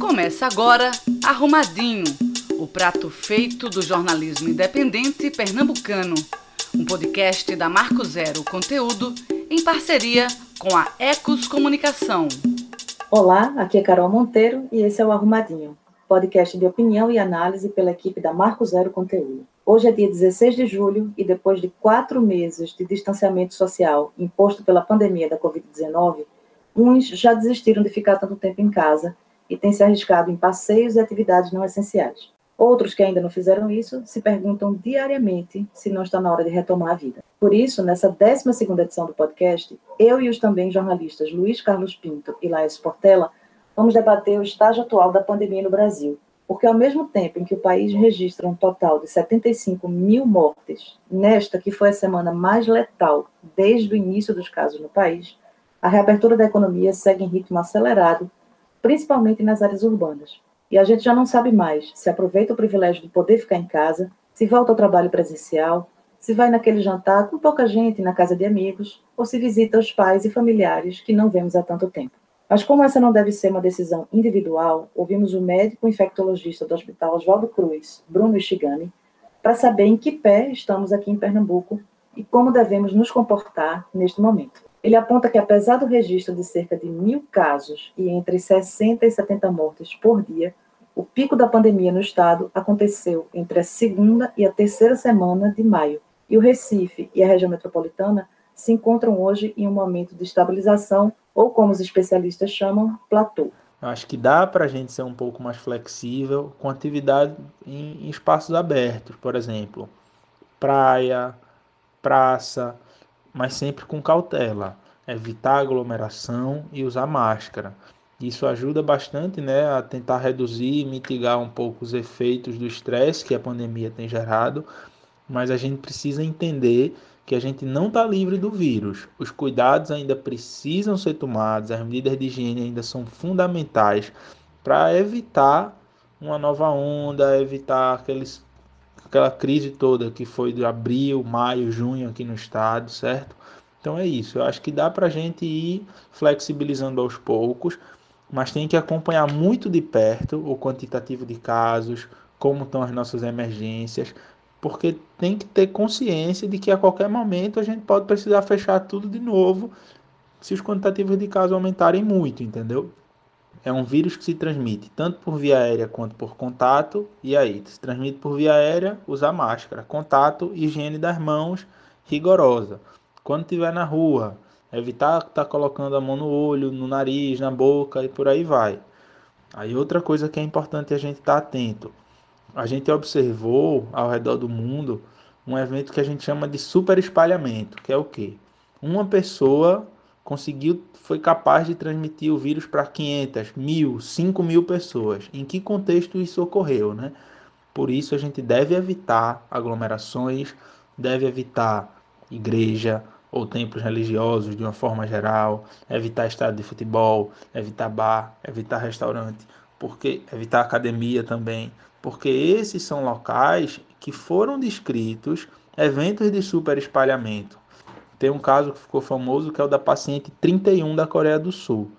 Começa agora Arrumadinho, o prato feito do jornalismo independente pernambucano. Um podcast da Marco Zero Conteúdo em parceria com a Ecos Comunicação. Olá, aqui é Carol Monteiro e esse é o Arrumadinho, podcast de opinião e análise pela equipe da Marco Zero Conteúdo. Hoje é dia 16 de julho e depois de quatro meses de distanciamento social imposto pela pandemia da Covid-19, uns já desistiram de ficar tanto tempo em casa e têm se arriscado em passeios e atividades não essenciais. Outros que ainda não fizeram isso se perguntam diariamente se não está na hora de retomar a vida. Por isso, nessa 12 edição do podcast, eu e os também jornalistas Luiz Carlos Pinto e Laís Portela vamos debater o estágio atual da pandemia no Brasil porque ao mesmo tempo em que o país registra um total de 75 mil mortes, nesta que foi a semana mais letal desde o início dos casos no país, a reabertura da economia segue em ritmo acelerado, principalmente nas áreas urbanas. E a gente já não sabe mais se aproveita o privilégio de poder ficar em casa, se volta ao trabalho presencial, se vai naquele jantar com pouca gente na casa de amigos, ou se visita os pais e familiares que não vemos há tanto tempo. Mas como essa não deve ser uma decisão individual, ouvimos o médico infectologista do Hospital Oswaldo Cruz, Bruno Ishigami, para saber em que pé estamos aqui em Pernambuco e como devemos nos comportar neste momento. Ele aponta que, apesar do registro de cerca de mil casos e entre 60 e 70 mortes por dia, o pico da pandemia no estado aconteceu entre a segunda e a terceira semana de maio, e o Recife e a região metropolitana se encontram hoje em um momento de estabilização ou como os especialistas chamam, platô. Acho que dá para a gente ser um pouco mais flexível com atividade em, espaços abertos, por exemplo, praia, praça, mas sempre com cautela, evitar aglomeração e usar máscara. Isso ajuda bastante né, a tentar reduzir e mitigar um pouco os efeitos do estresse que a pandemia tem gerado, mas a gente precisa entender que a gente não está livre do vírus. Os cuidados ainda precisam ser tomados, as medidas de higiene ainda são fundamentais para evitar uma nova onda, evitar aqueles, aquela crise toda que foi de abril, maio, junho aqui no estado, certo? Então é isso. Eu acho que dá para a gente ir flexibilizando aos poucos, mas tem que acompanhar muito de perto o quantitativo de casos, como estão as nossas emergências, porque tem que ter consciência de que a qualquer momento a gente pode precisar fechar tudo de novo se os quantitativos de casos aumentarem muito, entendeu? É um vírus que se transmite tanto por via aérea quanto por contato, e aí, se transmite por via aérea, usar máscara, contato, higiene das mãos rigorosa. Quando estiver na rua, evitar estar tá colocando a mão no olho, no nariz, na boca e por aí vai. Aí outra coisa que é importante a gente estar tá atento a gente observou ao redor do mundo um evento que a gente chama de super espalhamento, que é o quê? Uma pessoa conseguiu, foi capaz de transmitir o vírus para 500, mil, 5 mil pessoas. Em que contexto isso ocorreu, né? Por isso a gente deve evitar aglomerações, deve evitar igreja ou templos religiosos de uma forma geral, evitar estádio de futebol, evitar bar, evitar restaurante, porque evitar academia também, porque esses são locais que foram descritos eventos de superespalhamento. Tem um caso que ficou famoso que é o da paciente 31 da Coreia do Sul.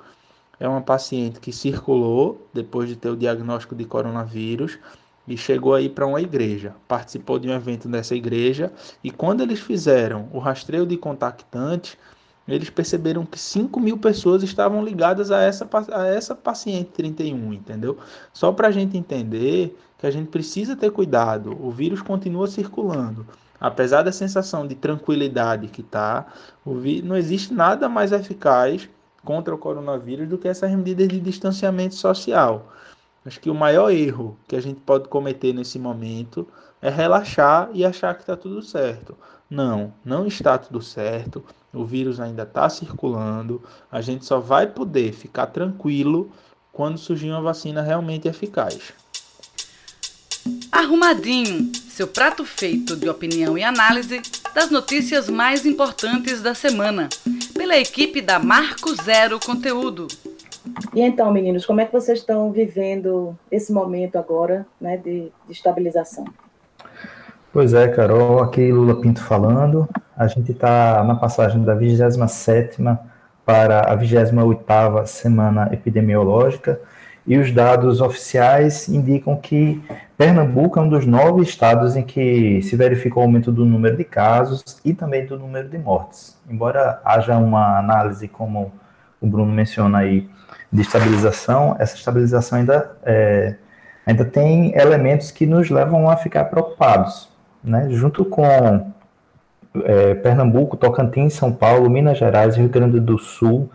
É uma paciente que circulou depois de ter o diagnóstico de coronavírus e chegou aí para uma igreja. Participou de um evento dessa igreja e quando eles fizeram o rastreio de contactantes, eles perceberam que 5 mil pessoas estavam ligadas a essa, a essa paciente 31, entendeu? Só para a gente entender que a gente precisa ter cuidado, o vírus continua circulando. Apesar da sensação de tranquilidade que está, não existe nada mais eficaz contra o coronavírus do que essas medidas de distanciamento social. Acho que o maior erro que a gente pode cometer nesse momento é relaxar e achar que está tudo certo. Não, não está tudo certo. O vírus ainda está circulando. A gente só vai poder ficar tranquilo quando surgir uma vacina realmente eficaz. Arrumadinho, seu prato feito de opinião e análise das notícias mais importantes da semana, pela equipe da Marco Zero Conteúdo. E então, meninos, como é que vocês estão vivendo esse momento agora né, de, de estabilização? Pois é, Carol, aqui Lula Pinto falando. A gente está na passagem da 27 para a 28 semana epidemiológica e os dados oficiais indicam que Pernambuco é um dos nove estados em que se verificou o aumento do número de casos e também do número de mortes. Embora haja uma análise, como o Bruno menciona aí, de estabilização, essa estabilização ainda, é, ainda tem elementos que nos levam a ficar preocupados. Né? Junto com é, Pernambuco, Tocantins, São Paulo, Minas Gerais, Rio Grande do Sul,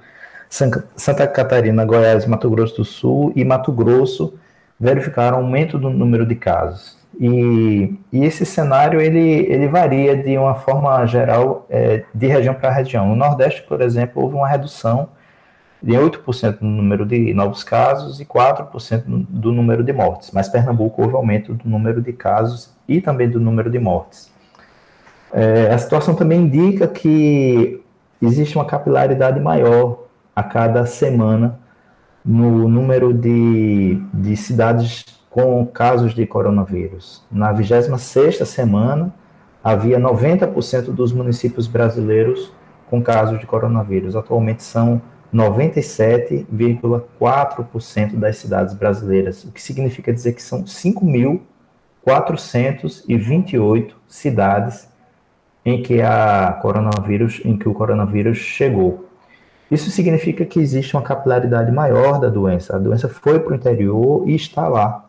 Santa Catarina, Goiás, Mato Grosso do Sul e Mato Grosso verificaram aumento do número de casos. E, e esse cenário ele, ele varia de uma forma geral é, de região para região. No Nordeste, por exemplo, houve uma redução de 8% no número de novos casos e 4% do número de mortes. Mas Pernambuco houve aumento do número de casos e também do número de mortes. É, a situação também indica que existe uma capilaridade maior a cada semana no número de, de cidades com casos de coronavírus. Na 26ª semana, havia 90% dos municípios brasileiros com casos de coronavírus. Atualmente são 97,4% das cidades brasileiras, o que significa dizer que são 5.428 cidades em que a coronavírus, em que o coronavírus chegou. Isso significa que existe uma capilaridade maior da doença. A doença foi para o interior e está lá.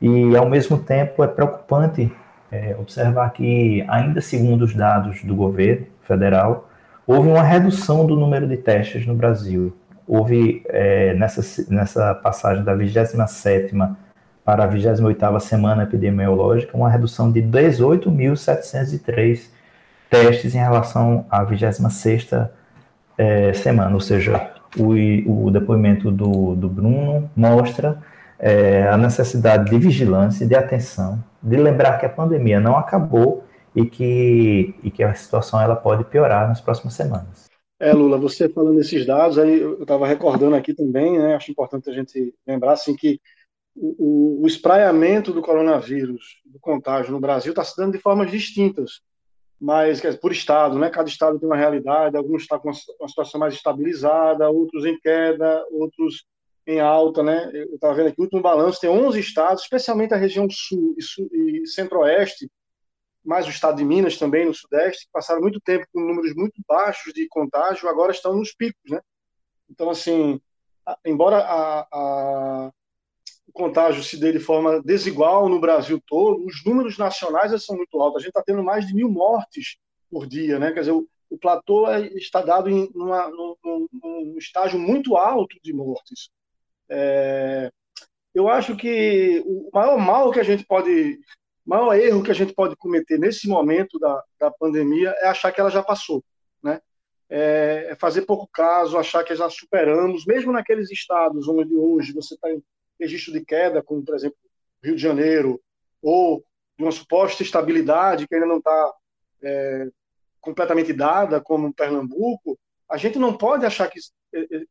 E, ao mesmo tempo, é preocupante é, observar que, ainda segundo os dados do governo federal, houve uma redução do número de testes no Brasil. Houve, é, nessa, nessa passagem da 27 para a 28 semana epidemiológica, uma redução de 18.703 testes em relação à 26 é, semana, ou seja, o, o depoimento do, do Bruno mostra é, a necessidade de vigilância, de atenção, de lembrar que a pandemia não acabou e que, e que a situação ela pode piorar nas próximas semanas. É, Lula, você falando desses dados, aí eu estava recordando aqui também, né, acho importante a gente lembrar assim, que o, o espraiamento do coronavírus, do contágio no Brasil, está se dando de formas distintas mas por estado, né? Cada estado tem uma realidade, alguns estão com uma situação mais estabilizada, outros em queda, outros em alta, né? Eu estava vendo aqui o último balanço, tem 11 estados, especialmente a região sul e, e centro-oeste, mais o estado de Minas também, no sudeste, que passaram muito tempo com números muito baixos de contágio, agora estão nos picos, né? Então, assim, embora a contágio se dê de forma desigual no Brasil todo, os números nacionais são muito altos. A gente está tendo mais de mil mortes por dia, né? Quer dizer, o, o platô é, está dado em numa, num, num, estágio muito alto de mortes. É, eu acho que o maior mal que a gente pode, maior erro que a gente pode cometer nesse momento da, da pandemia é achar que ela já passou, né? É, é fazer pouco caso, achar que já superamos, mesmo naqueles estados onde hoje você está registro de queda, como, por exemplo, Rio de Janeiro, ou de uma suposta estabilidade que ainda não está é, completamente dada, como Pernambuco, a gente não pode achar que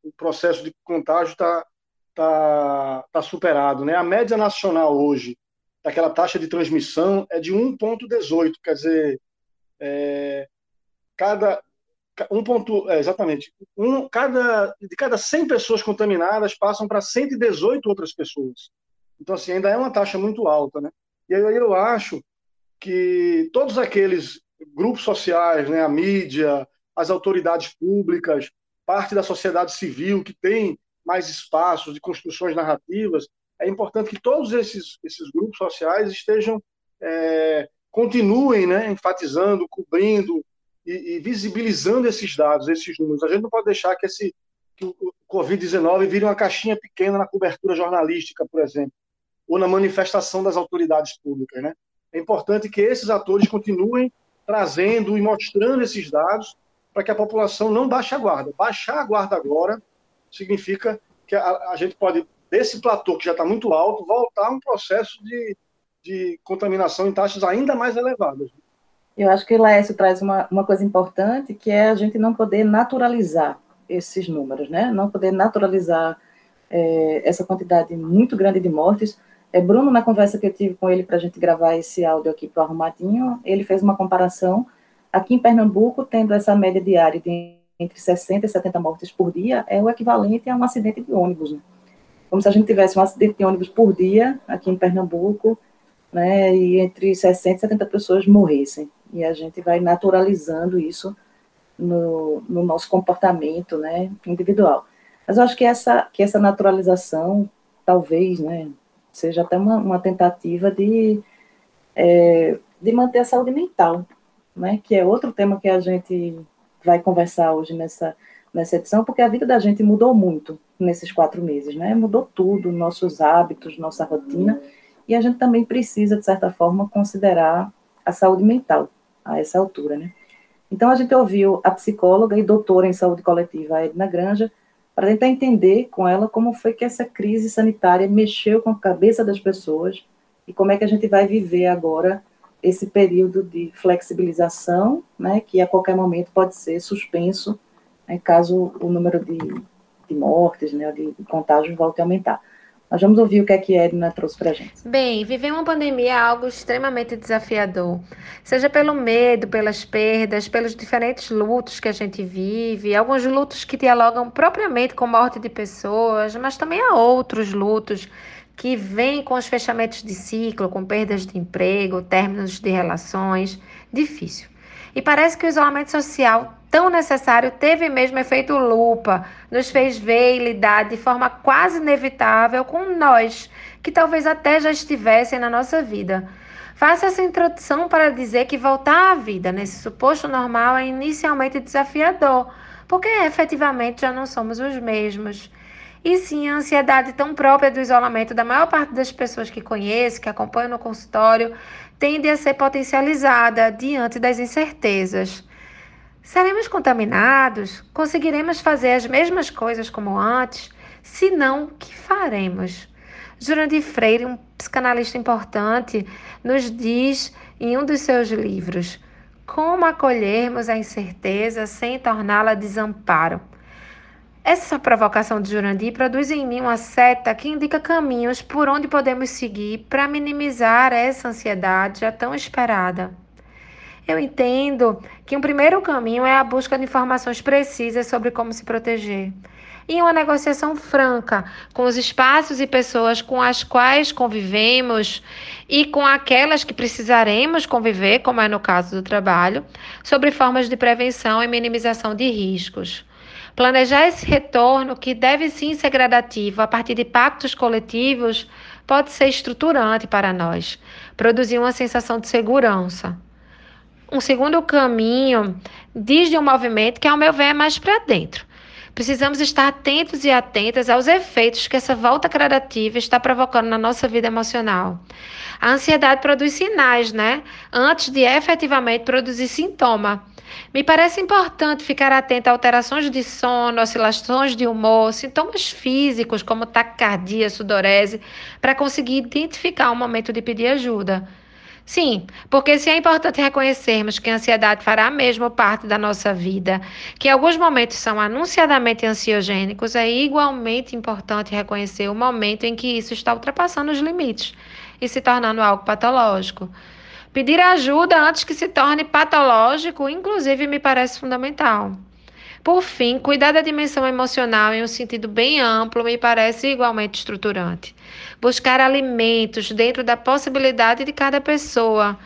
o processo de contágio está tá, tá superado. Né? A média nacional hoje, daquela taxa de transmissão, é de 1,18, quer dizer, é, cada, um ponto, é, exatamente. Um, cada, de cada 100 pessoas contaminadas passam para 118 outras pessoas. Então, assim, ainda é uma taxa muito alta, né? E aí eu acho que todos aqueles grupos sociais, né, a mídia, as autoridades públicas, parte da sociedade civil que tem mais espaços de construções narrativas, é importante que todos esses, esses grupos sociais estejam, é, continuem né, enfatizando, cobrindo, e, e, visibilizando esses dados, esses números. A gente não pode deixar que, esse, que o Covid-19 vire uma caixinha pequena na cobertura jornalística, por exemplo, ou na manifestação das autoridades públicas. Né? É importante que esses atores continuem trazendo e mostrando esses dados para que a população não baixe a guarda. Baixar a guarda agora significa que a, a gente pode, desse platô que já está muito alto, voltar a um processo de, de contaminação em taxas ainda mais elevadas. Eu acho que Laércio traz uma, uma coisa importante, que é a gente não poder naturalizar esses números, né? Não poder naturalizar é, essa quantidade muito grande de mortes. É, Bruno, na conversa que eu tive com ele para a gente gravar esse áudio aqui para o Arrumadinho, ele fez uma comparação. Aqui em Pernambuco, tendo essa média diária de entre 60 e 70 mortes por dia, é o equivalente a um acidente de ônibus. Né? como se a gente tivesse um acidente de ônibus por dia aqui em Pernambuco, né, e entre 60 e 70 pessoas morressem. E a gente vai naturalizando isso no, no nosso comportamento né, individual. Mas eu acho que essa, que essa naturalização, talvez, né, seja até uma, uma tentativa de, é, de manter a saúde mental, né, que é outro tema que a gente vai conversar hoje nessa, nessa edição, porque a vida da gente mudou muito nesses quatro meses, né? Mudou tudo, nossos hábitos, nossa rotina, e a gente também precisa, de certa forma, considerar a saúde mental a essa altura, né? Então, a gente ouviu a psicóloga e doutora em saúde coletiva, Edna Granja, para tentar entender com ela como foi que essa crise sanitária mexeu com a cabeça das pessoas e como é que a gente vai viver agora esse período de flexibilização, né, que a qualquer momento pode ser suspenso, né, caso o número de, de mortes, né, de, contágios volte a aumentar. Nós vamos ouvir o que é que a Edna trouxe para a gente. Bem, viver uma pandemia é algo extremamente desafiador, seja pelo medo, pelas perdas, pelos diferentes lutos que a gente vive, alguns lutos que dialogam propriamente com morte de pessoas, mas também há outros lutos que vêm com os fechamentos de ciclo, com perdas de emprego, términos de relações. Difícil. E parece que o isolamento social tão necessário teve mesmo efeito lupa, nos fez ver e lidar de forma quase inevitável com nós, que talvez até já estivessem na nossa vida. Faço essa introdução para dizer que voltar à vida nesse suposto normal é inicialmente desafiador, porque efetivamente já não somos os mesmos. E sim, a ansiedade tão própria do isolamento da maior parte das pessoas que conheço, que acompanham no consultório, tende a ser potencializada diante das incertezas. Seremos contaminados? Conseguiremos fazer as mesmas coisas como antes? Se não, que faremos? Jurandir Freire, um psicanalista importante, nos diz em um dos seus livros como acolhermos a incerteza sem torná-la desamparo. Essa provocação de Jurandir produz em mim uma seta que indica caminhos por onde podemos seguir para minimizar essa ansiedade já tão esperada. Eu entendo que um primeiro caminho é a busca de informações precisas sobre como se proteger. E uma negociação franca com os espaços e pessoas com as quais convivemos e com aquelas que precisaremos conviver, como é no caso do trabalho, sobre formas de prevenção e minimização de riscos. Planejar esse retorno, que deve sim ser gradativo a partir de pactos coletivos, pode ser estruturante para nós, produzir uma sensação de segurança. Um segundo caminho diz de um movimento que, ao meu ver, é mais para dentro. Precisamos estar atentos e atentas aos efeitos que essa volta gradativa está provocando na nossa vida emocional. A ansiedade produz sinais, né? Antes de efetivamente produzir sintoma. Me parece importante ficar atento a alterações de sono, oscilações de humor, sintomas físicos como taquicardia, sudorese, para conseguir identificar o momento de pedir ajuda. Sim, porque se é importante reconhecermos que a ansiedade fará mesmo parte da nossa vida, que alguns momentos são anunciadamente ansiogênicos, é igualmente importante reconhecer o momento em que isso está ultrapassando os limites e se tornando algo patológico. Pedir ajuda antes que se torne patológico, inclusive, me parece fundamental. Por fim, cuidar da dimensão emocional em um sentido bem amplo me parece igualmente estruturante. Buscar alimentos dentro da possibilidade de cada pessoa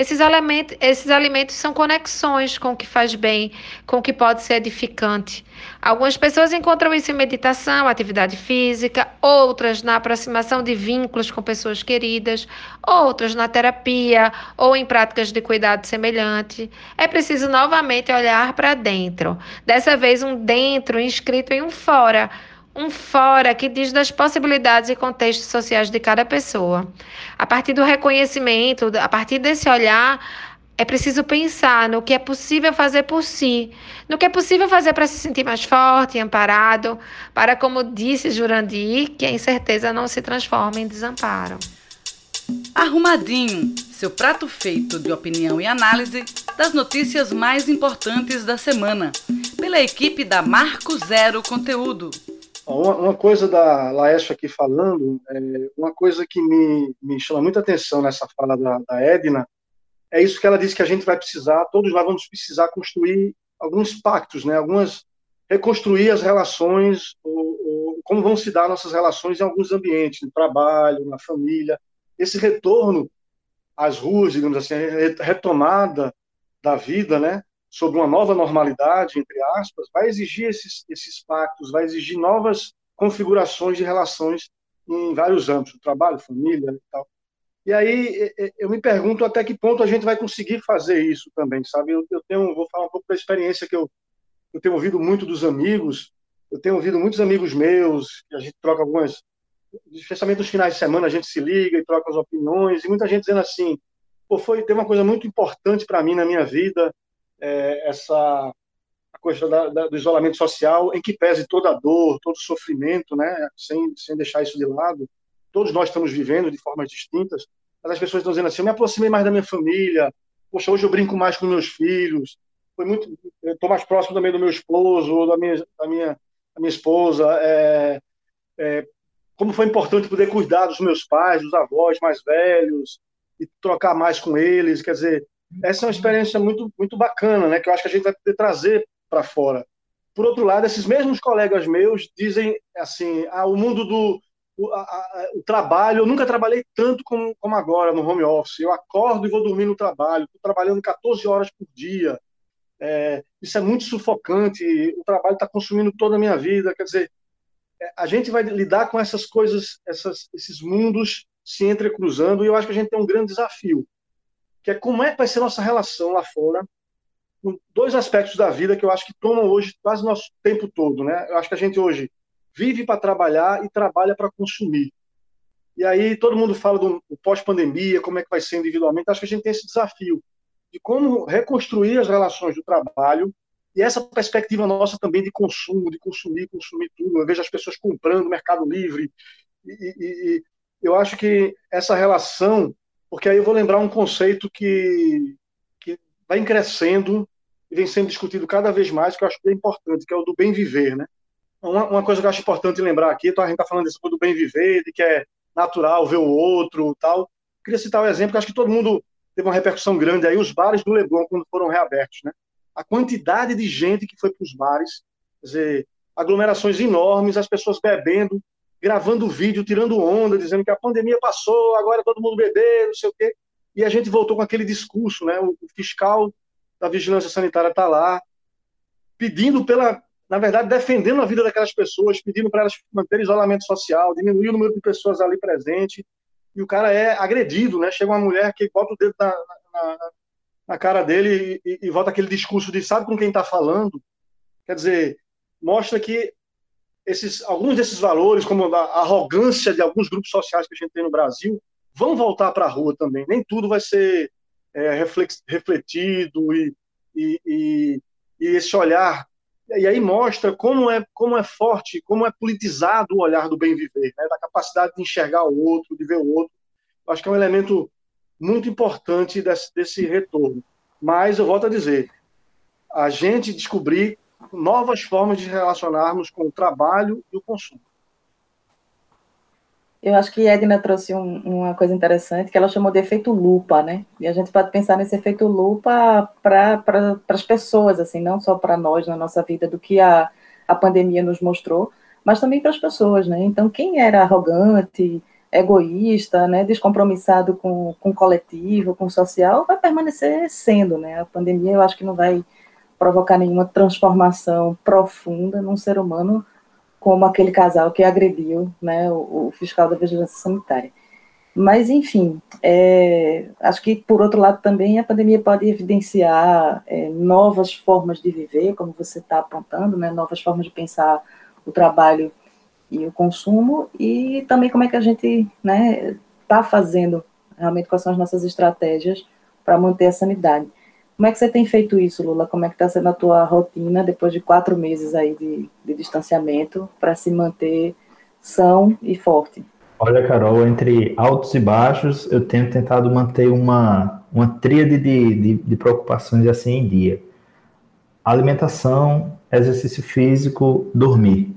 esses alimentos, esses alimentos são conexões com o que faz bem, com o que pode ser edificante. Algumas pessoas encontram isso em meditação, atividade física, outras na aproximação de vínculos com pessoas queridas, outras na terapia ou em práticas de cuidado semelhante. É preciso novamente olhar para dentro, dessa vez um dentro inscrito em um fora um fora que diz das possibilidades e contextos sociais de cada pessoa. A partir do reconhecimento, a partir desse olhar, é preciso pensar no que é possível fazer por si, no que é possível fazer para se sentir mais forte e amparado, para, como disse Jurandir, que a incerteza não se transforme em desamparo. Arrumadinho, seu prato feito de opinião e análise das notícias mais importantes da semana, pela equipe da Marco Zero Conteúdo. Uma, uma, coisa da Laércio aqui falando, é, uma coisa que me, me chama muita atenção nessa fala da, da Edna, é isso que ela disse que a gente vai precisar, todos nós vamos precisar construir alguns pactos, né, algumas reconstruir as relações, ou, ou, como vão se dar nossas relações em alguns ambientes, no trabalho, na família. Esse retorno às ruas, digamos assim, retomada da vida, né, sobre uma nova normalidade, entre aspas, vai exigir esses, esses pactos, vai exigir novas configurações de relações em vários âmbitos, trabalho, família e tal. E aí eu me pergunto até que ponto a gente vai conseguir fazer isso também, sabe? Eu, eu tenho, vou falar um pouco da experiência que eu, eu tenho ouvido muito dos amigos, eu tenho ouvido muitos amigos meus, que a gente troca algumas, especialmente nos finais de semana, a gente se liga e troca as opiniões, e muita gente dizendo assim, pô, foi, tem uma coisa muito importante para mim na minha vida, é, essa a coisa da, da, do isolamento social, em que pese toda a dor, todo o sofrimento, né, sem, sem deixar isso de lado, todos nós estamos vivendo de formas distintas, mas as pessoas estão dizendo assim, eu me aproximei mais da minha família, poxa, hoje eu brinco mais com meus filhos, foi muito, estou mais próximo também do meu esposo, da minha, da minha, da minha esposa, é, é, como foi importante poder cuidar dos meus pais, dos avós mais velhos, e trocar mais com eles, quer dizer, essa é uma experiência muito, muito bacana, né, que eu acho que a gente vai poder trazer para fora. Por outro lado, esses mesmos colegas meus dizem assim, ah, o mundo do o, a, a, o trabalho, eu nunca trabalhei tanto como, como agora no home office. Eu acordo e vou dormir no trabalho, estou trabalhando 14 horas por dia. É, isso é muito sufocante, o trabalho está consumindo toda a minha vida. Quer dizer, é, a gente vai lidar com essas coisas, essas, esses mundos se entrecruzando, e eu acho que a gente tem um grande desafio, que é como é que vai ser nossa relação lá fora com dois aspectos da vida que eu acho que tomam hoje quase nosso tempo todo, né? Eu acho que a gente hoje vive para trabalhar e trabalha para consumir. E aí todo mundo fala do, pós-pandemia, como é que vai ser individualmente. Acho que a gente tem esse desafio de como reconstruir as relações do trabalho e essa perspectiva nossa também de consumo, de consumir, consumir tudo. Eu vejo as pessoas comprando Mercado Livre e, e, e eu acho que essa relação, porque aí eu vou lembrar um conceito que, que vai crescendo e vem sendo discutido cada vez mais, que eu acho que é importante, que é o do bem viver, né? Uma, uma, coisa que eu acho importante lembrar aqui, então a gente está falando desse do bem viver, de que é natural ver o outro tal. Queria citar um exemplo que acho que todo mundo teve uma repercussão grande aí, os bares do Leblon, quando foram reabertos, né? A quantidade de gente que foi para os bares, quer dizer, aglomerações enormes, as pessoas bebendo, gravando vídeo, tirando onda, dizendo que a pandemia passou, agora todo mundo beber, não sei o quê. E a gente voltou com aquele discurso, né? O fiscal da vigilância sanitária está lá, pedindo pela na verdade, defendendo a vida daquelas pessoas, pedindo para elas manterem isolamento social, diminuir o número de pessoas ali presente, e o cara é agredido, né? Chega uma mulher que bota o dedo na, na, na cara dele e, e, volta aquele discurso de sabe com quem está falando. Quer dizer, mostra que esses, alguns desses valores, como a arrogância de alguns grupos sociais que a gente tem no Brasil, vão voltar para a rua também. Nem tudo vai ser é, refletido e, e, e, e esse olhar e aí mostra como é, como é forte, como é politizado o olhar do bem viver, né? da capacidade de enxergar o outro, de ver o outro. Acho que é um elemento muito importante desse, desse retorno. Mas eu volto a dizer, a gente descobrir novas formas de relacionarmos com o trabalho e o consumo. Eu acho que Edna trouxe um, uma coisa interessante que ela chamou de efeito lupa, né? E a gente pode pensar nesse efeito lupa para pra, as pessoas, assim, não só para nós na nossa vida, do que a, a pandemia nos mostrou, mas também para as pessoas, né? Então, quem era arrogante, egoísta, né, descompromissado com, com o coletivo, com o social, vai permanecer sendo, né? A pandemia eu acho que não vai provocar nenhuma transformação profunda num ser humano como aquele casal que agrediu né, o, o fiscal da vigilância sanitária. Mas, enfim, é, acho que, por outro lado, também a pandemia pode evidenciar é, novas formas de viver, como você está apontando, né, novas formas de pensar o trabalho e o consumo, e também como é que a gente está né, tá fazendo, realmente, quais são as nossas estratégias para manter a sanidade. Como é que você tem feito isso, Lula? Como é que está sendo a tua rotina depois de quatro meses aí de, de distanciamento para se manter são e forte? Olha, Carol, entre altos e baixos, eu tenho tentado manter uma, uma tríade de, de, de preocupações assim em dia. Alimentação, exercício físico, dormir.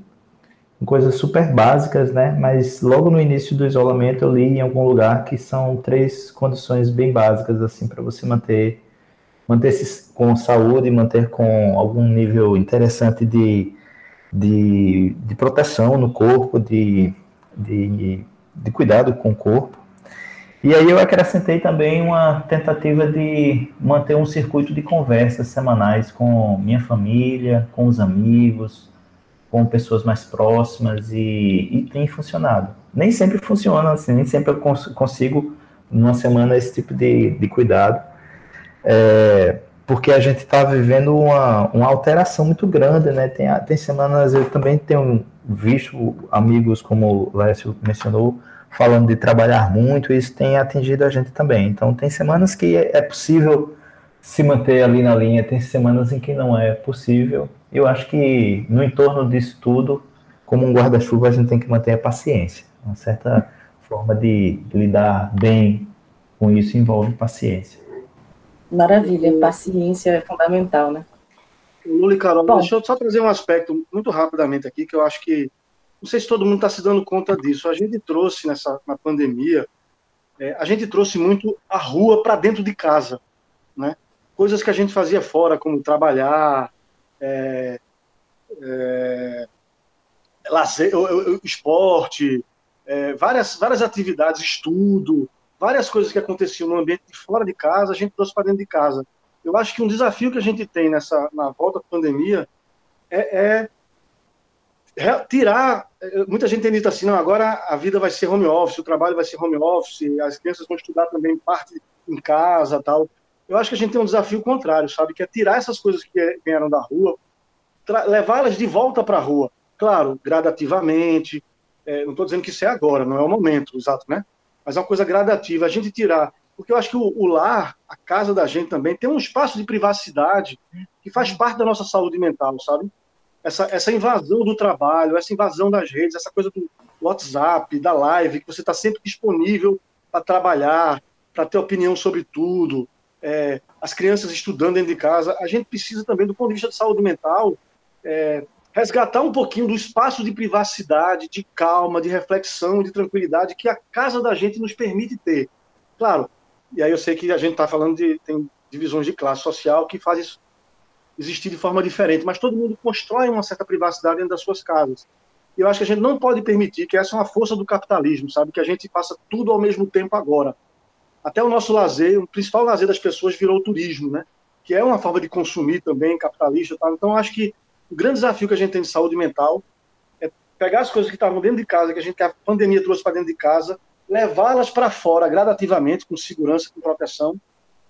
Coisas super básicas, né? Mas logo no início do isolamento eu li em algum lugar que são três condições bem básicas assim para você manter manter-se com saúde, manter com algum nível interessante de de, de proteção no corpo, de, de, de cuidado com o corpo. E aí eu acrescentei também uma tentativa de manter um circuito de conversas semanais com minha família, com os amigos, com pessoas mais próximas e, e tem funcionado. Nem sempre funciona assim, nem sempre eu cons consigo numa semana esse tipo de, de cuidado, é, porque a gente está vivendo uma, uma alteração muito grande, né? Tem, tem semanas eu também tenho visto amigos, como o Lécio mencionou, falando de trabalhar muito, e isso tem atingido a gente também. Então, tem semanas que é possível se manter ali na linha, tem semanas em que não é possível. Eu acho que no entorno disso tudo, como um guarda-chuva, a gente tem que manter a paciência. Uma certa forma de lidar bem com isso envolve paciência. Maravilha, paciência é fundamental, né? Lula e Carol, Bom, deixa eu só trazer um aspecto muito rapidamente aqui, que eu acho que não sei se todo mundo está se dando conta disso. A gente trouxe nessa na pandemia, é, a gente trouxe muito a rua para dentro de casa, né? Coisas que a gente fazia fora, como trabalhar, é, é, lazer, esporte, é, várias várias atividades, estudo, várias coisas que aconteciam no ambiente de fora de casa, a gente trouxe para dentro de casa. Eu acho que um desafio que a gente tem nessa na volta da pandemia é, é tirar. Eh, muita gente tem dito assim, não, agora a vida vai ser home office, o trabalho vai ser home office, as crianças vão estudar também parte em casa tal. Eu acho que a gente tem um desafio contrário, sabe? Que é tirar essas coisas que vieram da rua, levá-las de volta para a rua. Claro, gradativamente. É, não estou dizendo que isso é agora, não é o momento, exato, né? Mas é uma coisa gradativa. A gente tirar. Porque eu acho que o, o lar, a casa da gente também, tem um espaço de privacidade que faz parte da nossa saúde mental, sabe? essa, essa invasão do trabalho, essa invasão das redes, essa coisa do WhatsApp, da live, que você está sempre disponível para trabalhar, para ter opinião sobre tudo, é, as crianças estudando dentro de casa, a gente precisa também, do ponto de vista de saúde mental, é, resgatar um pouquinho do espaço de privacidade, de calma, de reflexão, de tranquilidade que a casa da gente nos permite ter. Claro, e aí eu sei que a gente está falando de tem divisões de classe social que faz isso existir de forma diferente, mas todo mundo constrói uma certa privacidade dentro das suas casas. E eu acho que a gente não pode permitir que essa é uma força do capitalismo, sabe? Que a gente faça tudo ao mesmo tempo agora. Até o nosso lazer, o principal lazer das pessoas virou o turismo, né? Que é uma forma de consumir também, capitalista. Tá? Então, acho que o grande desafio que a gente tem de saúde mental é pegar as coisas que estavam dentro de casa, que a gente que a pandemia trouxe para dentro de casa, levá-las para fora gradativamente, com segurança, com proteção,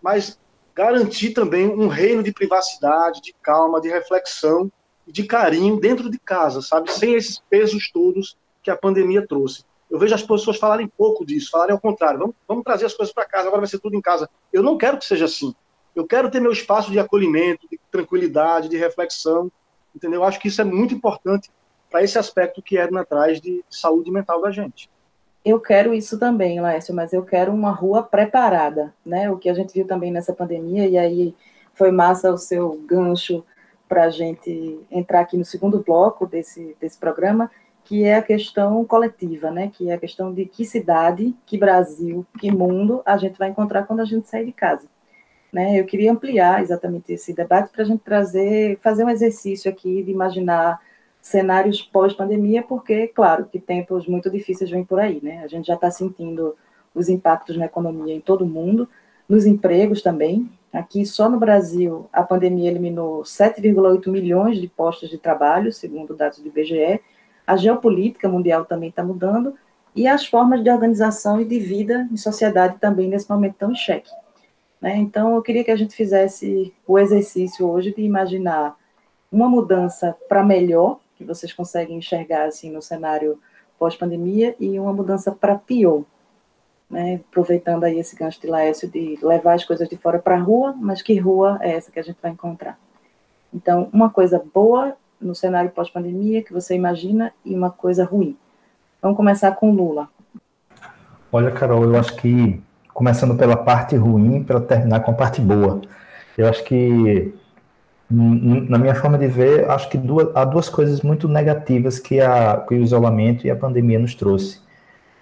mas garantir também um reino de privacidade, de calma, de reflexão e de carinho dentro de casa, sabe? Sem esses pesos todos que a pandemia trouxe. Eu vejo as pessoas falarem pouco disso, falarem ao contrário, vamos, vamos trazer as coisas para casa, agora vai ser tudo em casa. Eu não quero que seja assim. Eu quero ter meu espaço de acolhimento, de tranquilidade, de reflexão, entendeu? Eu acho que isso é muito importante para esse aspecto que é atrás de saúde mental da gente. Eu quero isso também, Lécio, mas eu quero uma rua preparada, né? O que a gente viu também nessa pandemia, e aí foi massa o seu gancho para a gente entrar aqui no segundo bloco desse, desse programa, que é a questão coletiva, né? Que é a questão de que cidade, que Brasil, que mundo a gente vai encontrar quando a gente sair de casa. Né? Eu queria ampliar exatamente esse debate para a gente trazer, fazer um exercício aqui de imaginar cenários pós-pandemia, porque, claro, que tempos muito difíceis vêm por aí, né? A gente já está sentindo os impactos na economia em todo o mundo, nos empregos também. Aqui, só no Brasil, a pandemia eliminou 7,8 milhões de postos de trabalho, segundo dados do IBGE. A geopolítica mundial também está mudando e as formas de organização e de vida em sociedade também, nesse momento, estão em xeque. Né? Então, eu queria que a gente fizesse o exercício hoje de imaginar uma mudança para melhor que vocês conseguem enxergar assim no cenário pós-pandemia e uma mudança para pior, né? Aproveitando aí esse gancho de Laércio de levar as coisas de fora para a rua, mas que rua é essa que a gente vai encontrar? Então, uma coisa boa no cenário pós-pandemia que você imagina e uma coisa ruim. Vamos começar com Lula. Olha, Carol, eu acho que começando pela parte ruim para terminar com a parte boa. Eu acho que na minha forma de ver, acho que duas, há duas coisas muito negativas que, a, que o isolamento e a pandemia nos trouxe.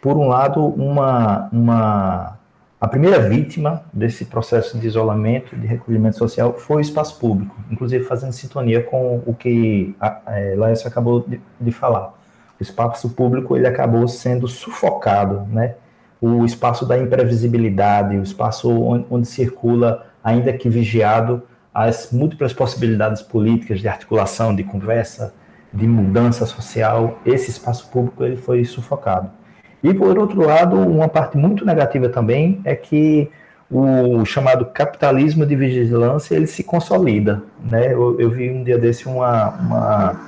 Por um lado, uma, uma A primeira vítima desse processo de isolamento, de recolhimento social, foi o espaço público, inclusive fazendo sintonia com o que a, é, Laércio acabou de, de, falar. O espaço público ele acabou sendo sufocado, né? O espaço da imprevisibilidade, o espaço onde, onde circula, ainda que vigiado, as múltiplas possibilidades políticas de articulação, de conversa, de mudança social, esse espaço público ele foi sufocado. E, por outro lado, uma parte muito negativa também é que o chamado capitalismo de vigilância ele se consolida. Né? Eu, eu vi um dia desse uma, uma,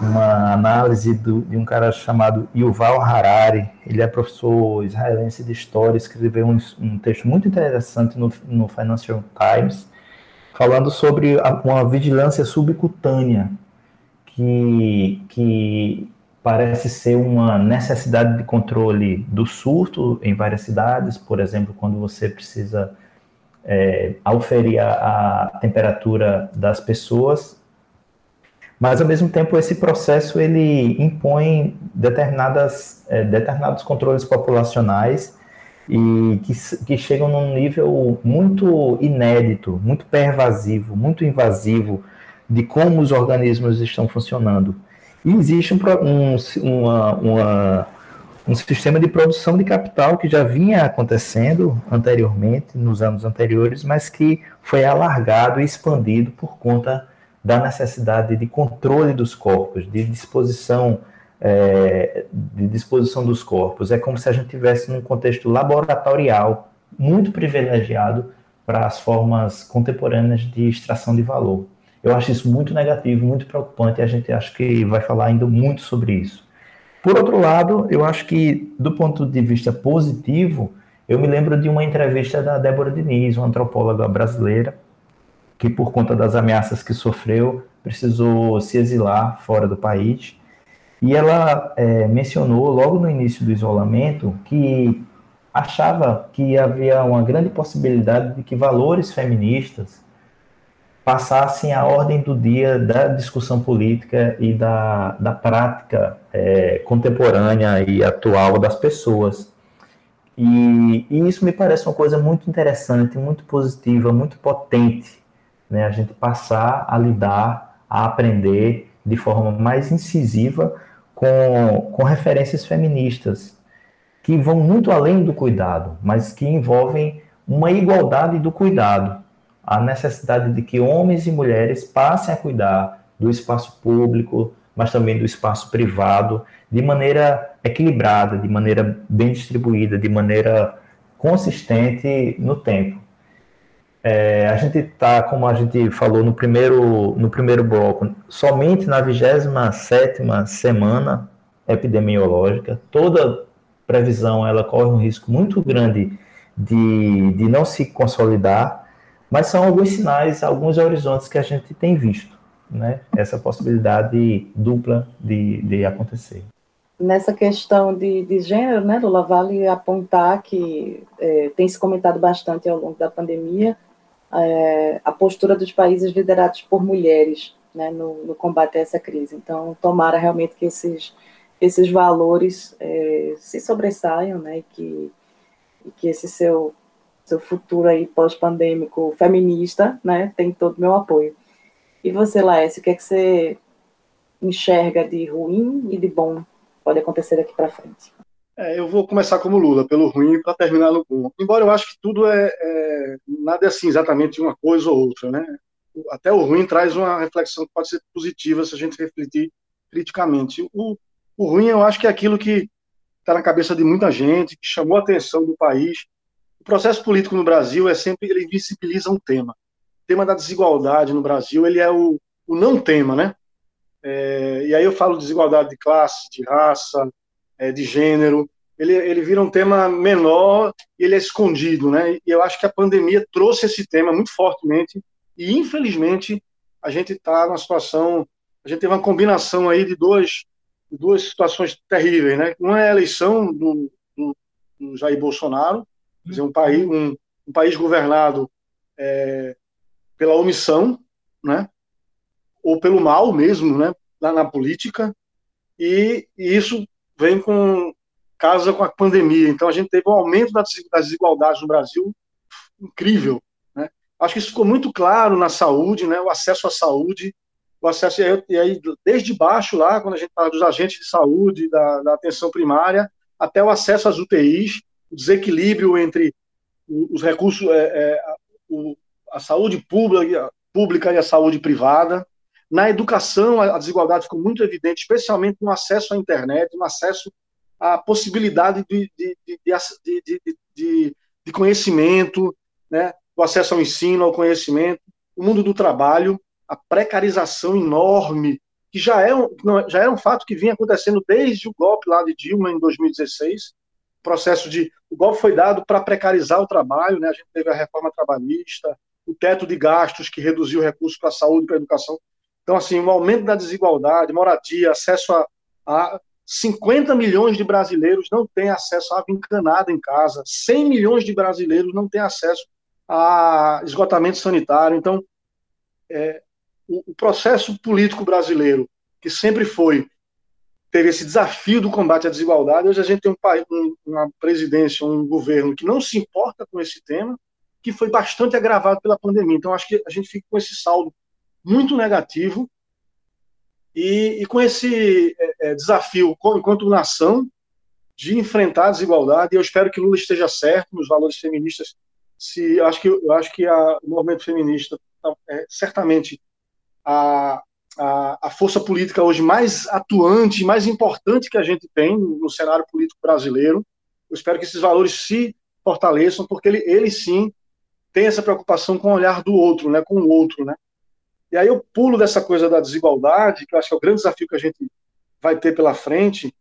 uma análise do, de um cara chamado Yuval Harari, ele é professor israelense de história, escreveu um, um texto muito interessante no, no Financial Times, falando sobre a, uma vigilância subcutânea, que, que parece ser uma necessidade de controle do surto em várias cidades, por exemplo, quando você precisa é, auferir a, a, temperatura das pessoas, mas ao mesmo tempo esse processo ele impõe determinadas, é, determinados controles populacionais e que, que chegam num nível muito inédito, muito pervasivo, muito invasivo de como os organismos estão funcionando. E existe um, um, uma, uma, um sistema de produção de capital que já vinha acontecendo anteriormente, nos anos anteriores, mas que foi alargado e expandido por conta da necessidade de controle dos corpos, de disposição é, de disposição dos corpos. É como se a gente tivesse num contexto laboratorial muito privilegiado para as formas contemporâneas de extração de valor. Eu acho isso muito negativo, muito preocupante, e a gente acha que vai falar ainda muito sobre isso. Por outro lado, eu acho que, do ponto de vista positivo, eu me lembro de uma entrevista da Débora Diniz, uma antropóloga brasileira, que, por conta das ameaças que sofreu, precisou se exilar fora do país. E ela é, mencionou, logo no início do isolamento, que achava que havia uma grande possibilidade de que valores feministas passassem a ordem do dia da discussão política e da, da prática é, contemporânea e atual das pessoas. E, e, isso me parece uma coisa muito interessante, muito positiva, muito potente, né? a gente passar a lidar, a aprender de forma mais incisiva com, com referências feministas, que vão muito além do cuidado, mas que envolvem uma igualdade do cuidado a necessidade de que homens e mulheres passem a cuidar do espaço público, mas também do espaço privado, de maneira equilibrada, de maneira bem distribuída, de maneira consistente no tempo. É, a gente está, como a gente falou no primeiro, no primeiro bloco, somente na 27 semana epidemiológica, toda previsão ela corre um risco muito grande de, de não se consolidar, mas são alguns sinais, alguns horizontes que a gente tem visto, né? Essa possibilidade dupla de, de acontecer. Nessa questão de, de gênero, né, Lula, vale apontar que é, tem se comentado bastante ao longo da pandemia é, a postura dos países liderados por mulheres né, no, no, combate a essa crise. Então, tomara realmente que esses, esses valores é, se sobressaiam né, e que, e que esse seu seu futuro aí pós-pandêmico feminista, né, tem todo o meu apoio. E você, Laércio, o que é que você enxerga de ruim e de bom pode acontecer daqui para frente? É, eu vou começar como Lula, pelo ruim, para terminar no bom. Embora eu acho que tudo é, é, nada é assim exatamente uma coisa ou outra, né? Até o ruim traz uma reflexão que pode ser positiva se a gente refletir criticamente. O, o ruim eu acho que é aquilo que está na cabeça de muita gente, que chamou a atenção do país o processo político no Brasil é sempre ele visibiliza um tema. O tema da desigualdade no Brasil ele é o, o não tema, né? É, e aí eu falo desigualdade de classe, de raça, é, de gênero. Ele, ele vira um tema menor e ele é escondido, né? E eu acho que a pandemia trouxe esse tema muito fortemente e infelizmente a gente está numa situação, a gente teve uma combinação aí de dois, duas situações terríveis, né? Uma é a eleição do, do, do Jair Bolsonaro Quer dizer, um país, um, um país governado é, pela omissão, né? ou pelo mal mesmo, né? na política, e, e isso vem com casa com a pandemia. Então, a gente teve um aumento das desigualdades no Brasil incrível. Né? Acho que isso ficou muito claro na saúde, né? o acesso à saúde, o acesso, e aí, desde baixo lá, quando a gente fala dos agentes de saúde, da, da atenção primária, até o acesso às UTIs, o desequilíbrio entre os recursos, é, é, o, a saúde pública, pública e a saúde privada. Na educação, a desigualdade ficou muito evidente, especialmente no acesso à internet, no acesso à possibilidade de, de, de, de, conhecimento, né, o acesso ao ensino, ao conhecimento, o mundo do trabalho, a precarização enorme, que já é um, já era um fato que vinha acontecendo desde o golpe lá de Dilma em 2016. O processo de. O golpe foi dado para precarizar o trabalho, né? a gente teve a reforma trabalhista, o teto de gastos que reduziu recursos para a saúde para a educação. Então, assim, o aumento da desigualdade, moradia, acesso a, a 50 milhões de brasileiros não têm acesso a água encanada em casa, 100 milhões de brasileiros não têm acesso a esgotamento sanitário. Então, é, o, o, processo político brasileiro, que sempre foi, teve esse desafio do combate à desigualdade, hoje a gente tem um, um, uma presidência, um governo que não se importa com esse tema, que foi bastante agravado pela pandemia. Então, acho que a gente fica com esse saldo muito negativo e, e com esse é, é desafio, enquanto nação, de enfrentar a desigualdade. E eu espero que Lula esteja certo nos valores feministas. Se acho que eu acho que a, o movimento feminista é certamente a, a, a, força política hoje mais atuante, mais importante que a gente tem no cenário político brasileiro. Eu espero que esses valores se fortaleçam, porque ele, ele sim tem essa preocupação com o olhar do outro, né, com o outro, né. E aí eu pulo dessa coisa da desigualdade, que eu acho que é o grande desafio que a gente vai ter pela frente,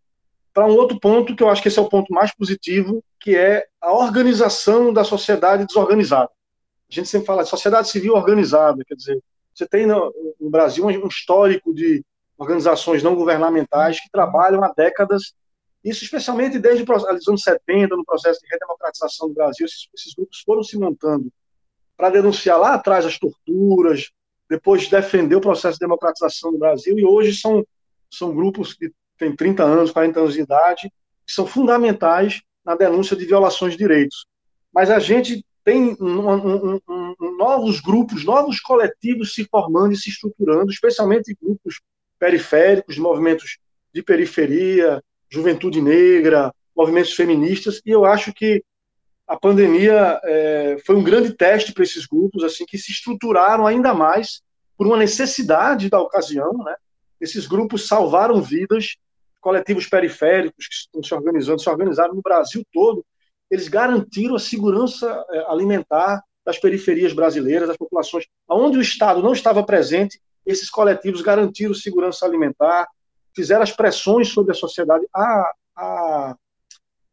para um outro ponto que eu acho que esse é o ponto mais positivo, que é a organização da sociedade desorganizada. A gente sempre fala de sociedade civil organizada, quer dizer, você tem no, no Brasil um histórico de organizações não governamentais que trabalham há décadas, isso especialmente desde os anos 70, no processo de redemocratização do Brasil, esses, esses grupos foram se montando para denunciar lá atrás as torturas, depois defender o processo de democratização do Brasil, e hoje são, são grupos que têm 30 anos, 40 anos de idade, que são fundamentais na denúncia de violações de direitos. Mas a gente tem um, um, um, novos grupos, novos coletivos se formando e se estruturando, especialmente grupos periféricos, movimentos de periferia, juventude negra, movimentos feministas, e eu acho que a pandemia é, foi um grande teste para esses grupos, assim, que se estruturaram ainda mais por uma necessidade da ocasião, né? Esses grupos salvaram vidas, coletivos periféricos que estão se organizando, se organizaram no Brasil todo, eles garantiram a segurança é, alimentar das periferias brasileiras, das populações. Onde o Estado não estava presente, esses coletivos garantiram segurança alimentar, fizeram as pressões sobre a sociedade a, a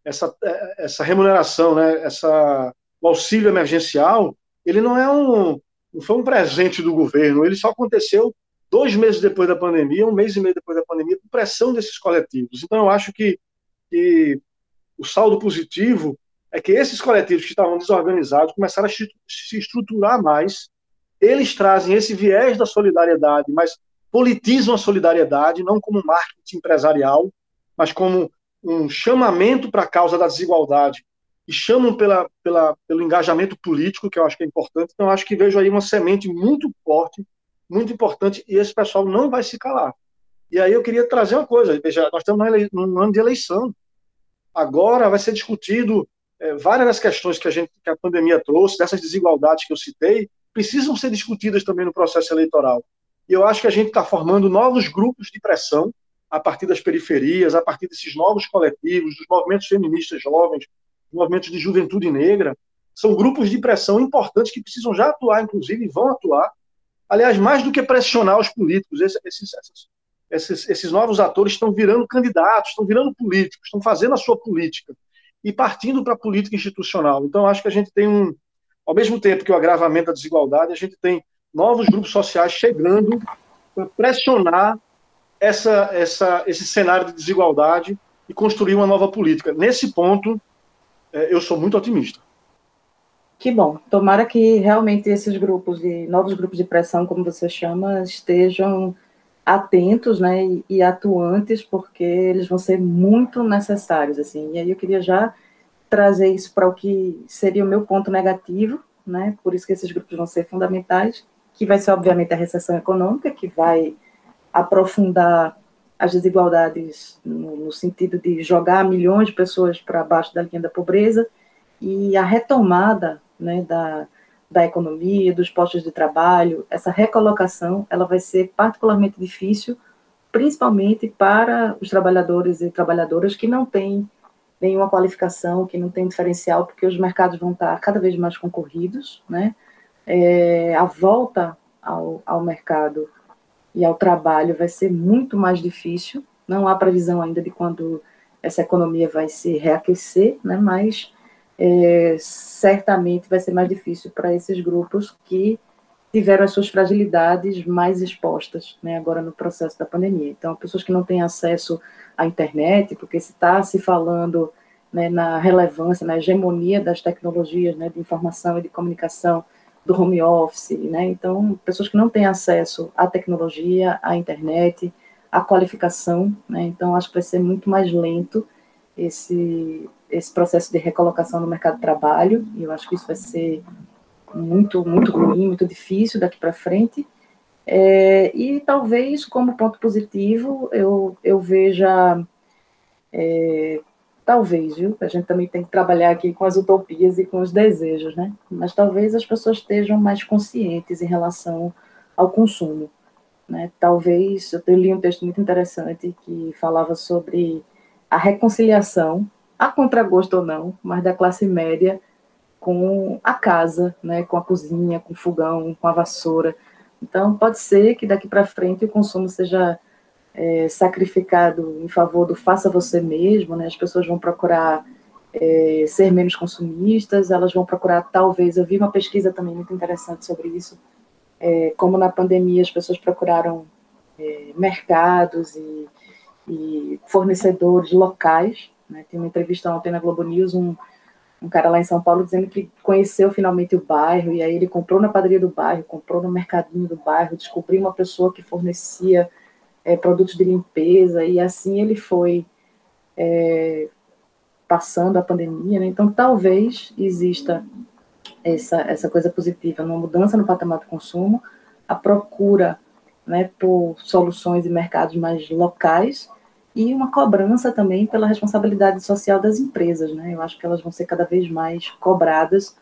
essa, essa remuneração, né, essa, o auxílio emergencial, ele não é um, não foi um presente do governo, ele só aconteceu dois meses depois da pandemia, um mês e meio depois da pandemia, por pressão desses coletivos. Então, eu acho que, que o saldo positivo é que esses coletivos que estavam desorganizados começaram a se estruturar mais, eles trazem esse viés da solidariedade, mas politizam a solidariedade, não como marketing empresarial, mas como um chamamento para a causa da desigualdade e chamam pela, pela, pelo engajamento político, que eu acho que é importante. Então, acho que vejo aí uma semente muito forte, muito importante, e esse pessoal não vai se calar. E aí eu queria trazer uma coisa: veja, nós estamos num ano de eleição. Agora vai ser discutido é, várias das questões que a, gente, que a pandemia trouxe, dessas desigualdades que eu citei, precisam ser discutidas também no processo eleitoral. E eu acho que a gente está formando novos grupos de pressão a partir das periferias, a partir desses novos coletivos, dos movimentos feministas jovens, movimentos de juventude negra, são grupos de pressão importantes que precisam já atuar, inclusive, e vão atuar. Aliás, mais do que pressionar os políticos, esses, esses, esses, esses novos atores estão virando candidatos, estão virando políticos, estão fazendo a sua política e partindo para a política institucional. Então, acho que a gente tem um, ao mesmo tempo que o agravamento da desigualdade, a gente tem novos grupos sociais chegando para pressionar essa, essa, esse cenário de desigualdade e construir uma nova política. Nesse ponto, é, eu sou muito otimista. Que bom. Tomara que realmente esses grupos de novos grupos de pressão, como você chama, estejam atentos, né, e, e, atuantes, porque eles vão ser muito necessários, assim. E aí eu queria já trazer isso para o que seria o meu ponto negativo, né, por isso que esses grupos vão ser fundamentais, que vai ser, obviamente, a recessão econômica, que vai aprofundar as desigualdades no, no sentido de jogar milhões de pessoas para baixo da linha da pobreza, e a retomada, né, da da economia, dos postos de trabalho, essa recolocação, ela vai ser particularmente difícil, principalmente para os trabalhadores e trabalhadoras que não têm nenhuma qualificação, que não têm diferencial, porque os mercados vão estar cada vez mais concorridos, né? É, a volta ao, ao mercado e ao trabalho vai ser muito mais difícil. Não há previsão ainda de quando essa economia vai se reaquecer, né? Mas é, certamente vai ser mais difícil para esses grupos que tiveram as suas fragilidades mais expostas, né, agora no processo da pandemia. Então, pessoas que não têm acesso à internet, porque se está se falando né, na relevância, na hegemonia das tecnologias né, de informação e de comunicação do home office, né, então, pessoas que não têm acesso à tecnologia, à internet, à qualificação, né, então, acho que vai ser muito mais lento esse, esse processo de recolocação no mercado de trabalho, e eu acho que isso vai ser muito, muito ruim, muito difícil daqui para frente. É, e talvez, como ponto positivo, eu, eu veja, é, talvez, viu? A gente também tem que trabalhar aqui com as utopias e com os desejos, né? Mas talvez as pessoas estejam mais conscientes em relação ao consumo. Né? Talvez, eu li um texto muito interessante que falava sobre a reconciliação a contragosto ou não, mas da classe média com a casa, né, com a cozinha, com o fogão, com a vassoura. Então, pode ser que daqui para frente o consumo seja é, sacrificado em favor do faça você mesmo, né? As pessoas vão procurar é, ser menos consumistas, elas vão procurar, talvez, eu vi uma pesquisa também muito interessante sobre isso, é, como na pandemia as pessoas procuraram é, mercados e, e fornecedores locais né? Tem uma entrevista ontem na Globo News, um, um cara lá em São Paulo dizendo que conheceu finalmente o bairro, e aí ele comprou na padaria do bairro, comprou no mercadinho do bairro, descobriu uma pessoa que fornecia é, produtos de limpeza, e assim ele foi é, passando a pandemia. Né? Então, talvez exista essa, essa coisa positiva, uma mudança no patamar do consumo, a procura né, por soluções e mercados mais locais, e uma cobrança também pela responsabilidade social das empresas. Né? Eu acho que elas vão ser cada vez mais cobradas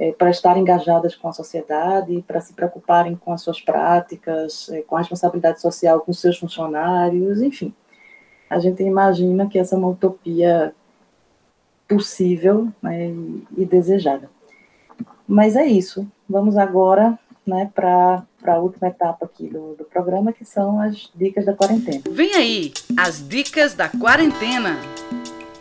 é, para estar engajadas com a sociedade, para se preocuparem com as suas práticas, é, com a responsabilidade social com seus funcionários, enfim. A gente imagina que essa é uma utopia possível né, e, desejada. Mas é isso. Vamos agora né, para a última etapa aqui do, do programa, que são as dicas da quarentena. Vem aí, as dicas da quarentena.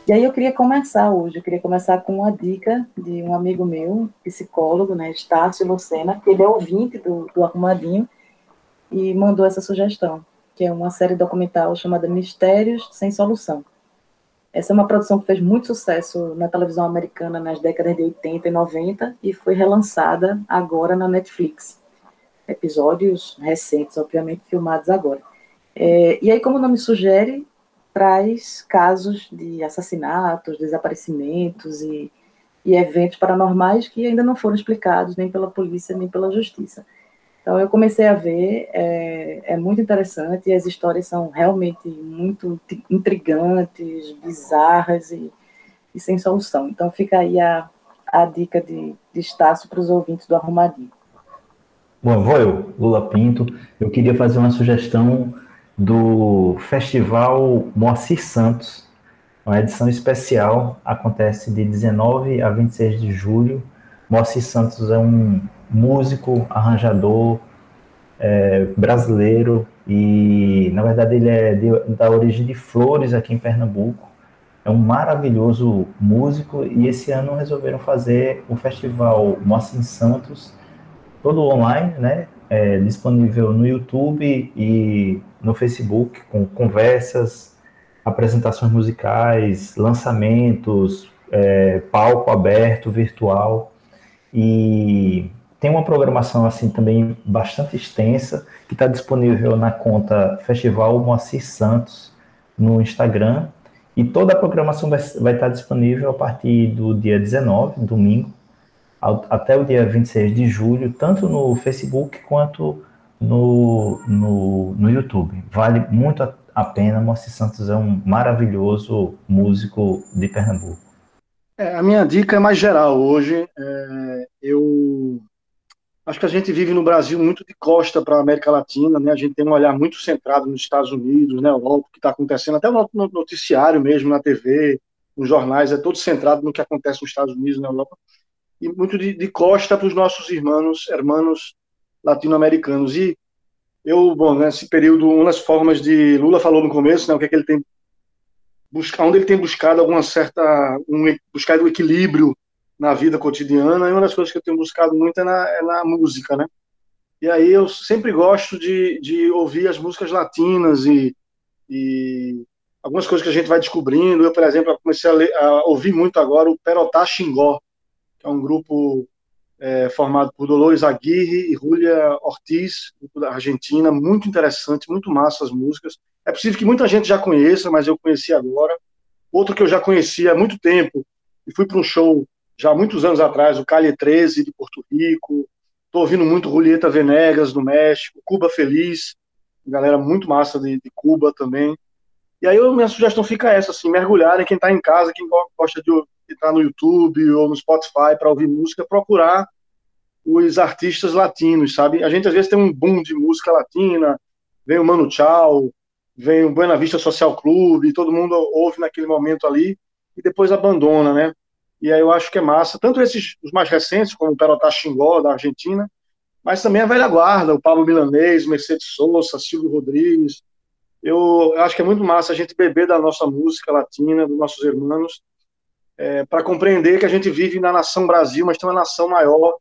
E aí eu queria começar hoje, eu queria começar com uma dica de um amigo meu, psicólogo, né, Estácio Lucena, que ele é ouvinte do, do Arrumadinho, e mandou essa sugestão, que é uma série documental chamada Mistérios Sem Solução. Essa é uma produção que fez muito sucesso na televisão americana nas décadas de 80 e 90 e foi relançada agora na Netflix. Episódios recentes, obviamente, filmados agora. É, e aí, como o nome sugere, traz casos de assassinatos, desaparecimentos e, e eventos paranormais que ainda não foram explicados nem pela polícia nem pela justiça. Então eu comecei a ver, é, é muito interessante, e as histórias são realmente muito intrigantes, bizarras e, e sem solução. Então fica aí a, a dica de, de Estácio para os ouvintes do Arrumadinho. Bom, vou eu, Lula Pinto. Eu queria fazer uma sugestão do Festival Moacir Santos, uma edição especial, acontece de 19 a 26 de julho. Moacir Santos é um músico, arranjador é, brasileiro e, na verdade, ele é de, da origem de Flores, aqui em Pernambuco. É um maravilhoso músico e esse ano resolveram fazer o festival Moacir Santos, todo online, né? É, disponível no YouTube e no Facebook, com conversas, apresentações musicais, lançamentos, é, palco aberto, virtual. E tem uma programação assim também bastante extensa, que está disponível na conta Festival Moacir Santos no Instagram. E toda a programação vai, vai estar disponível a partir do dia 19, domingo, ao, até o dia 26 de julho, tanto no Facebook quanto no, no, no YouTube. Vale muito a, a pena. Moacir Santos é um maravilhoso músico de Pernambuco. É, a minha dica é mais geral hoje. É, eu acho que a gente vive no Brasil muito de costa para a América Latina, né? A gente tem um olhar muito centrado nos Estados Unidos, Europa, o que está acontecendo, até no noticiário mesmo, na TV, nos jornais, é todo centrado no que acontece nos Estados Unidos, na Europa, e muito de, de costa para os nossos irmãos, irmãos latino-americanos. E eu, bom, nesse período, uma das formas de Lula falou no começo, né, o que é que ele tem buscar, onde ele tem buscado alguma certa, um, buscado o equilíbrio na vida cotidiana, e uma das coisas que eu tenho buscado muito é na, é na música, né? E aí eu sempre gosto de, de ouvir as músicas latinas e, e algumas coisas que a gente vai descobrindo. Eu, por exemplo, comecei a, ler, a ouvir muito agora o Perotá Xingó, que é um grupo é, formado por Dolores Aguirre e Julia Ortiz, da Argentina, muito interessante, muito massa as músicas. É possível que muita gente já conheça, mas eu conheci agora. Outro que eu já conhecia há muito tempo, e fui para um show já há muitos anos atrás, o Cali 13 de Porto Rico. Estou ouvindo muito Julieta Venegas, do México, Cuba Feliz, galera muito massa de, de Cuba também. E aí minha sugestão fica essa, assim, mergulhar em quem está em casa, quem gosta de entrar no YouTube ou no Spotify para ouvir música, procurar os artistas latinos, sabe? A gente às vezes tem um boom de música latina, vem o Mano Chao, vem o Buena Vista Social Clube, todo mundo ouve naquele momento ali e depois abandona, né? E aí eu acho que é massa, tanto esses os mais recentes, como o Perotá Xingó, da Argentina, mas também a velha guarda, o Pablo Milanês, Mercedes Sosa, Silvio Rodrigues. Eu, eu acho que é muito massa a gente beber da nossa música latina, dos nossos irmãos, é, para compreender que a gente vive na nação Brasil, mas tem uma nação maior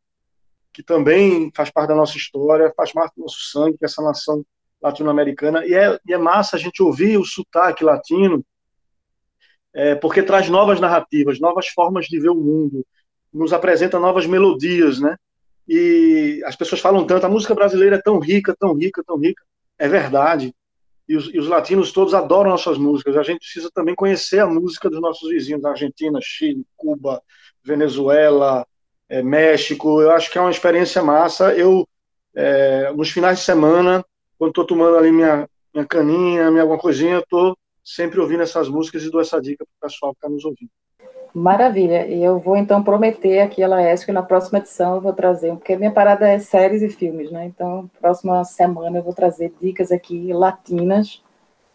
que também faz parte da nossa história, faz parte do nosso sangue, que é essa nação latino-americana. E é, e é massa a gente ouvir o sotaque latino, é, porque traz novas narrativas, novas formas de ver o mundo, nos apresenta novas melodias, né? E as pessoas falam tanto, a música brasileira é tão rica, tão rica, tão rica. É verdade e os, e os, latinos todos adoram nossas músicas. A gente precisa também conhecer a música dos nossos vizinhos, Argentina, Chile, Cuba, Venezuela, é, México. Eu acho que é uma experiência massa. Eu, é, nos finais de semana, quando estou tomando ali minha, minha caninha, minha alguma coisinha, estou sempre ouvindo essas músicas e dou essa dica para o pessoal que está nos ouvindo. Maravilha. E eu vou então prometer aqui a Laércio que na próxima edição eu vou trazer, porque minha parada é séries e filmes, né? Então, próxima semana eu vou trazer dicas aqui latinas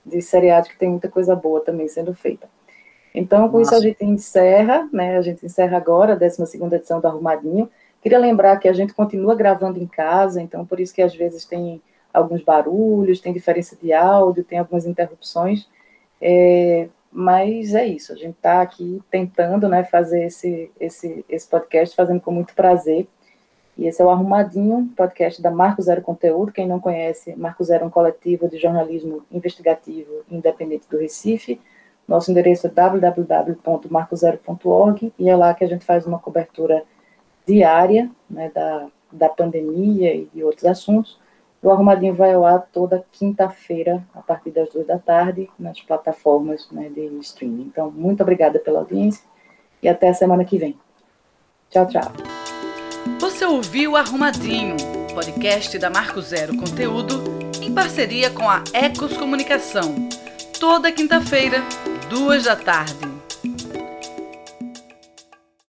de seriados que tem muita coisa boa também sendo feita. Então, com Nossa. isso a gente encerra, né? A gente encerra agora a 12 edição do Arrumadinho. Queria lembrar que a gente continua gravando em casa, então por isso que às vezes tem alguns barulhos, tem diferença de áudio, tem algumas interrupções. É, mas é isso, a gente está aqui tentando né, fazer esse, esse, esse podcast, fazendo com muito prazer. E esse é o Arrumadinho, podcast da Marco Zero Conteúdo. Quem não conhece, Marco Zero é um coletivo de jornalismo investigativo independente do Recife. Nosso endereço é www.marcozero.org e é lá que a gente faz uma cobertura diária né, da, da pandemia e de outros assuntos. O Arrumadinho vai ao ar toda quinta-feira, a partir das duas da tarde, nas plataformas né, de streaming. Então, muito obrigada pela audiência e até a semana que vem. Tchau, tchau. Você ouviu Arrumadinho, podcast da Marco Zero Conteúdo, em parceria com a Ecos Comunicação. Toda quinta-feira, duas da tarde.